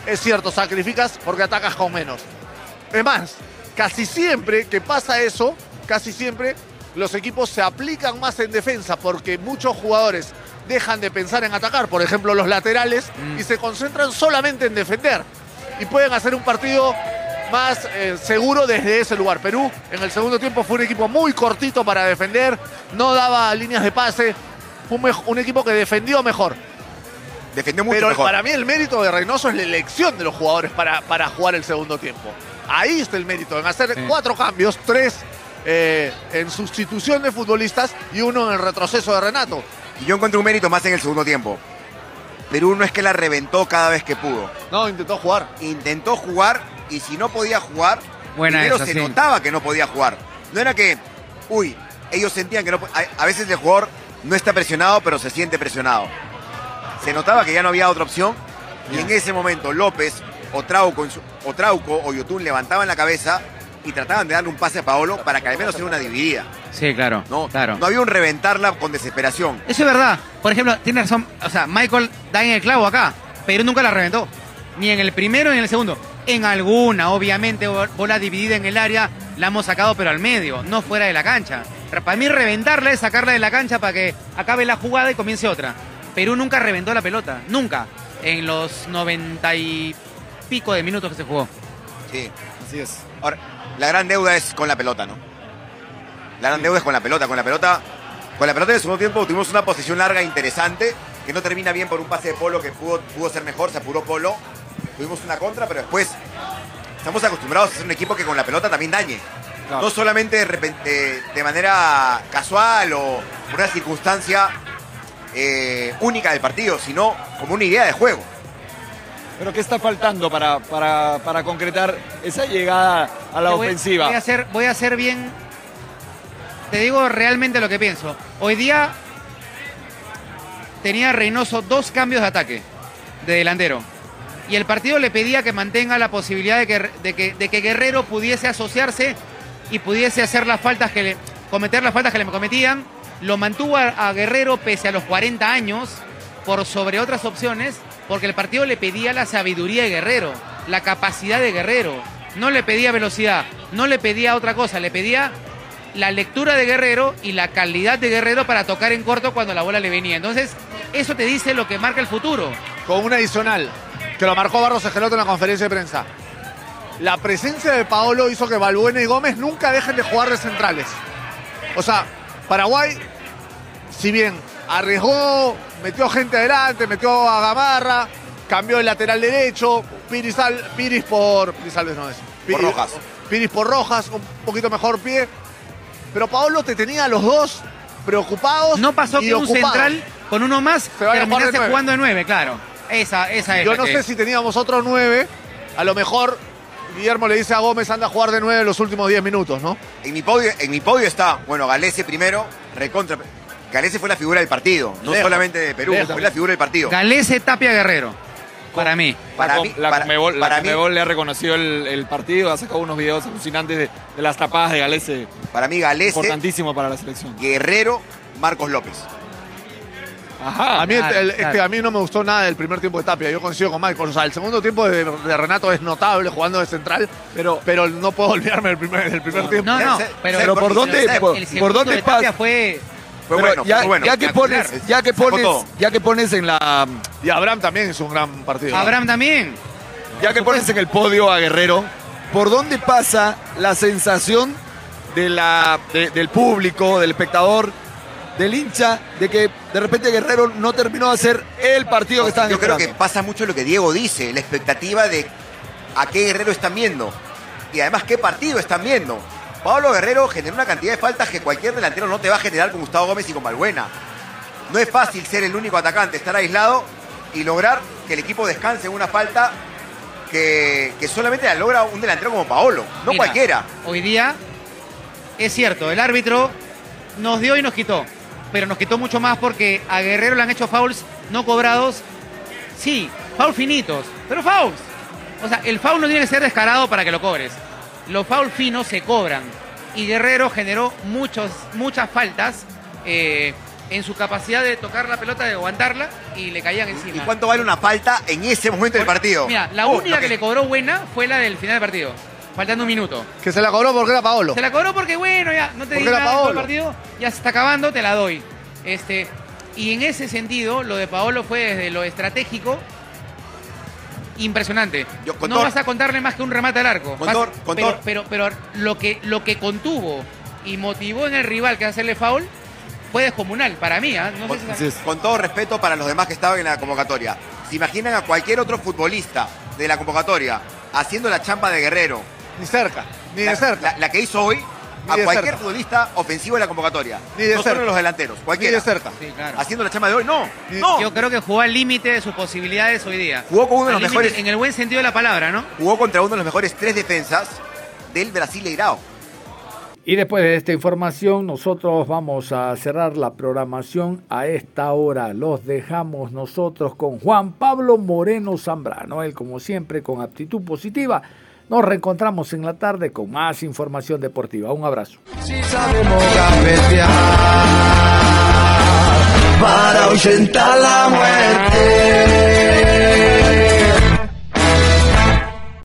Es cierto, sacrificas porque atacas con menos. Es más, casi siempre que pasa eso, casi siempre los equipos se aplican más en defensa porque muchos jugadores dejan de pensar en atacar, por ejemplo los laterales, y se concentran solamente en defender. Y pueden hacer un partido más eh, seguro desde ese lugar. Perú en el segundo tiempo fue un equipo muy cortito para defender, no daba líneas de pase, fue un, equipo que defendió mejor. Defendió mucho Pero mejor. para mí el mérito de Reynoso es la elección de los jugadores para, para jugar el segundo tiempo. Ahí está el mérito, en hacer cuatro cambios, tres eh, en sustitución de futbolistas y uno en el retroceso de Renato. Y yo encuentro un mérito más en el segundo tiempo. Perú no es que la reventó cada vez que pudo. No, intentó jugar. Intentó jugar y si no podía jugar, Buena primero esa, se sí. notaba que no podía jugar. No era que, uy, ellos sentían que no a, a veces el jugador no está presionado, pero se siente presionado. Se notaba que ya no había otra opción y en ese momento López o Trauco, o Trauco o Yotun levantaban la cabeza y trataban de darle un pase a Paolo para que al menos sea una dividida. Sí, claro. No, claro. no había un reventarla con desesperación. Eso es verdad. Por ejemplo, tiene razón. O sea, Michael da en el clavo acá. Perú nunca la reventó. Ni en el primero ni en el segundo. En alguna, obviamente, bo- bola dividida en el área, la hemos sacado, pero al medio, no fuera de la cancha. Pero para mí, reventarla es sacarla de la cancha para que acabe la jugada y comience otra. Perú nunca reventó la pelota. Nunca. En los 90 y pico de minutos que se jugó. Sí. Así es. Ahora, la gran deuda es con la pelota, ¿no? La gran deuda es con la pelota. Con la pelota, con la pelota en el segundo tiempo tuvimos una posición larga interesante que no termina bien por un pase de Polo que pudo, pudo ser mejor, se apuró Polo. Tuvimos una contra, pero después estamos acostumbrados a ser un equipo que con la pelota también dañe. Claro. No solamente de, repente, de manera casual o por una circunstancia eh, única del partido, sino como una idea de juego. Pero ¿qué está faltando para, para, para concretar esa llegada a la voy- ofensiva? Voy a, hacer, voy a hacer bien. Te digo realmente lo que pienso. Hoy día tenía Reynoso dos cambios de ataque de delantero. Y el partido le pedía que mantenga la posibilidad de que, de que, de que Guerrero pudiese asociarse y pudiese hacer las faltas que le, cometer las faltas que le cometían. Lo mantuvo a, a Guerrero pese a los 40 años por sobre otras opciones, porque el partido le pedía la sabiduría de Guerrero, la capacidad de Guerrero. No le pedía velocidad, no le pedía otra cosa, le pedía la lectura de Guerrero y la calidad de Guerrero para tocar en corto cuando la bola le venía. Entonces, eso te dice lo que marca el futuro. Con una adicional, que lo marcó Barros Esqueloto en la conferencia de prensa. La presencia de Paolo hizo que Balbuena y Gómez nunca dejen de jugar de centrales. O sea, Paraguay, si bien arriesgó, metió gente adelante, metió a Gamarra, cambió el lateral derecho, Piris, Al- Piris por. Piris Alves no es. Por Rojas. Piris por Rojas, un poquito mejor pie. Pero Paolo te tenía a los dos preocupados. No pasó y que un central con uno más de terminase nueve. jugando de nueve, claro. Esa, esa es Yo no sé si teníamos otro nueve. A lo mejor Guillermo le dice a Gómez anda a jugar de nueve los últimos 10 minutos, ¿no? En mi podio, en mi podio está, bueno, Galese primero, recontra. Galese fue la figura del partido, no Lejos. solamente de Perú, Lejos. fue la figura del partido. Galese Tapia Guerrero. Para mí. Para la, mí- la para- la mí- le ha reconocido el, el partido, ha sacado unos videos alucinantes de, de las tapadas de Galese. Para mí, Galese, Importantísimo para la selección. Guerrero, Marcos López. Ajá. a, mí, el- claro, el- claro. este, a mí no me gustó nada el primer tiempo de Tapia. Yo coincido con Michael. O sea, el segundo tiempo de, de Renato es notable jugando de central, pero, pero no puedo olvidarme del primer, del primer tiempo. No, no, pero, Pero ¿por dónde- el por- segundo por dónde de Tapia fue Fue Pero bueno, ya, fue bueno. ya que pones, ya que pones, ya que pones en la, Y Abraham también hizo un gran partido. Abraham también. ya que pones en el podio a Guerrero, ¿por dónde pasa la sensación de la, de- del público, del espectador, del hincha, de que de repente Guerrero no terminó de hacer el partido que estaban Yo creo esperando? que pasa mucho lo que Diego dice, la expectativa de a qué Guerrero están viendo. Y además qué partido están viendo. Pablo Guerrero generó una cantidad de faltas que cualquier delantero no te va a generar con Gustavo Gómez y con Balbuena. No es fácil ser el único atacante, estar aislado y lograr que el equipo descanse en una falta que, que solamente la logra un delantero como Paolo, no Mira, cualquiera. Hoy día, es cierto, el árbitro nos dio y nos quitó. Pero nos quitó mucho más porque a Guerrero le han hecho fouls no cobrados. Sí, fouls finitos, pero fouls. O sea, el foul no tiene que ser descarado para que lo cobres. Los fouls finos se cobran. Y Guerrero generó muchos, muchas faltas eh, en su capacidad de tocar la pelota, de aguantarla y le caían encima. ¿Y cuánto vale una falta en ese momento del partido? Mira, la Oh, única que le cobró buena fue la del final del partido. Faltando un minuto. Que se la cobró porque era Paolo. Se la cobró porque, bueno, ya no te Porque di nada todo el partido, ya se está acabando, te la doy. Este, y en ese sentido, lo de Paolo fue desde lo estratégico impresionante. con no vas a contarle más que un remate al arco. Con Vas- todo- con pero, pero, pero lo que, lo que contuvo y motivó en el rival que hacerle foul fue descomunal para mí. ¿ah? No sé si- Con todo respeto para los demás que estaban en la convocatoria. ¿Se imaginan a cualquier otro futbolista de la convocatoria haciendo la champa de Guerrero? Ni cerca, ni la, de cerca. La, la que hizo hoy a cualquier cerca. futbolista ofensivo de la convocatoria. Ni de no cerca. solo los delanteros, cualquiera. Ni de cerca. Sí, claro. Haciendo la chamba de hoy, no. no. Yo creo que jugó al límite de sus posibilidades hoy día. Jugó con uno de los mejores- En el buen sentido de la palabra, ¿no? Jugó contra uno de los mejores tres defensas del Brasil Leirao. Y después de esta información, nosotros vamos a cerrar la programación a esta hora. Los dejamos nosotros con Juan Pablo Moreno Zambrano. Él, como siempre, con aptitud positiva. Nos reencontramos en la tarde con más información deportiva. Un abrazo.